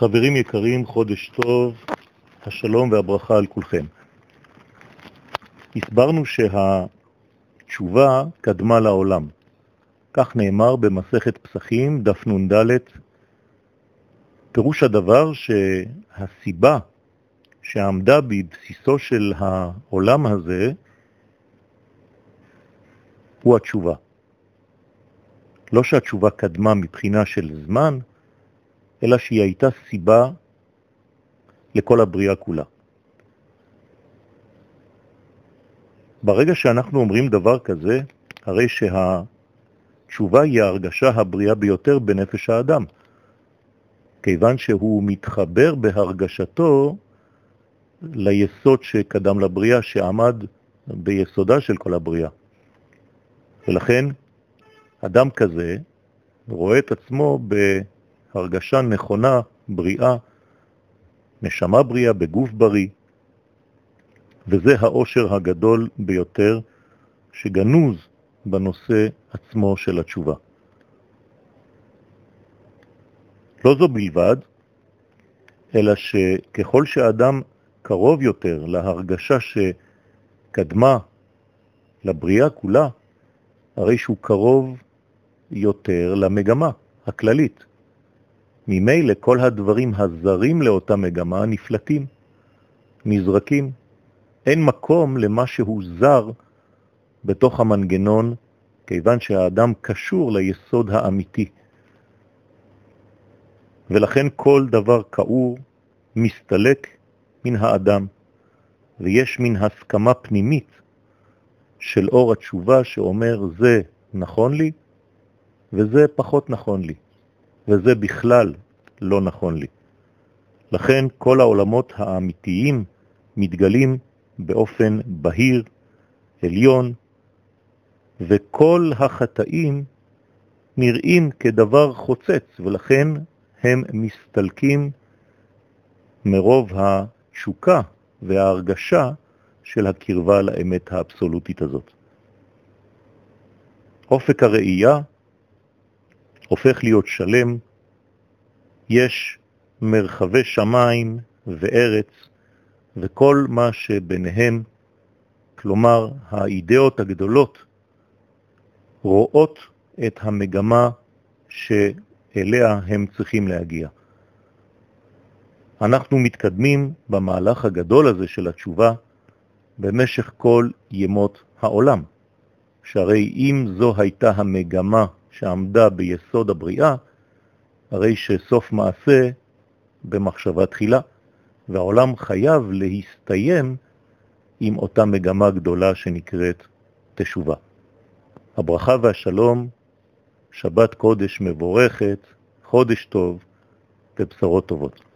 חברים יקרים, חודש טוב, השלום והברכה על כולכם. הסברנו שהתשובה קדמה לעולם. כך נאמר במסכת פסחים, דף נ"ד, פירוש הדבר שהסיבה שעמדה בבסיסו של העולם הזה הוא התשובה. לא שהתשובה קדמה מבחינה של זמן, אלא שהיא הייתה סיבה לכל הבריאה כולה. ברגע שאנחנו אומרים דבר כזה, הרי שהתשובה היא ההרגשה הבריאה ביותר בנפש האדם, כיוון שהוא מתחבר בהרגשתו ליסוד שקדם לבריאה, שעמד ביסודה של כל הבריאה. ולכן אדם כזה רואה את עצמו בהרגשה נכונה, בריאה, נשמה בריאה בגוף בריא, וזה האושר הגדול ביותר שגנוז בנושא עצמו של התשובה. לא זו בלבד, אלא שככל שאדם קרוב יותר להרגשה שקדמה לבריאה כולה, הרי שהוא קרוב יותר למגמה הכללית. ממילא כל הדברים הזרים לאותה מגמה נפלטים, נזרקים. אין מקום למה שהוא זר בתוך המנגנון, כיוון שהאדם קשור ליסוד האמיתי. ולכן כל דבר כאור מסתלק מן האדם, ויש מן הסכמה פנימית של אור התשובה שאומר זה נכון לי וזה פחות נכון לי, וזה בכלל לא נכון לי. לכן כל העולמות האמיתיים מתגלים באופן בהיר, עליון, וכל החטאים נראים כדבר חוצץ, ולכן הם מסתלקים מרוב התשוקה וההרגשה של הקרבה לאמת האבסולוטית הזאת. אופק הראייה הופך להיות שלם, יש מרחבי שמיים וארץ וכל מה שביניהם, כלומר האידאות הגדולות, רואות את המגמה שאליה הם צריכים להגיע. אנחנו מתקדמים במהלך הגדול הזה של התשובה במשך כל ימות העולם, שהרי אם זו הייתה המגמה שעמדה ביסוד הבריאה, הרי שסוף מעשה במחשבה תחילה, והעולם חייב להסתיים עם אותה מגמה גדולה שנקראת תשובה. הברכה והשלום, שבת קודש מבורכת, חודש טוב ובשורות טובות.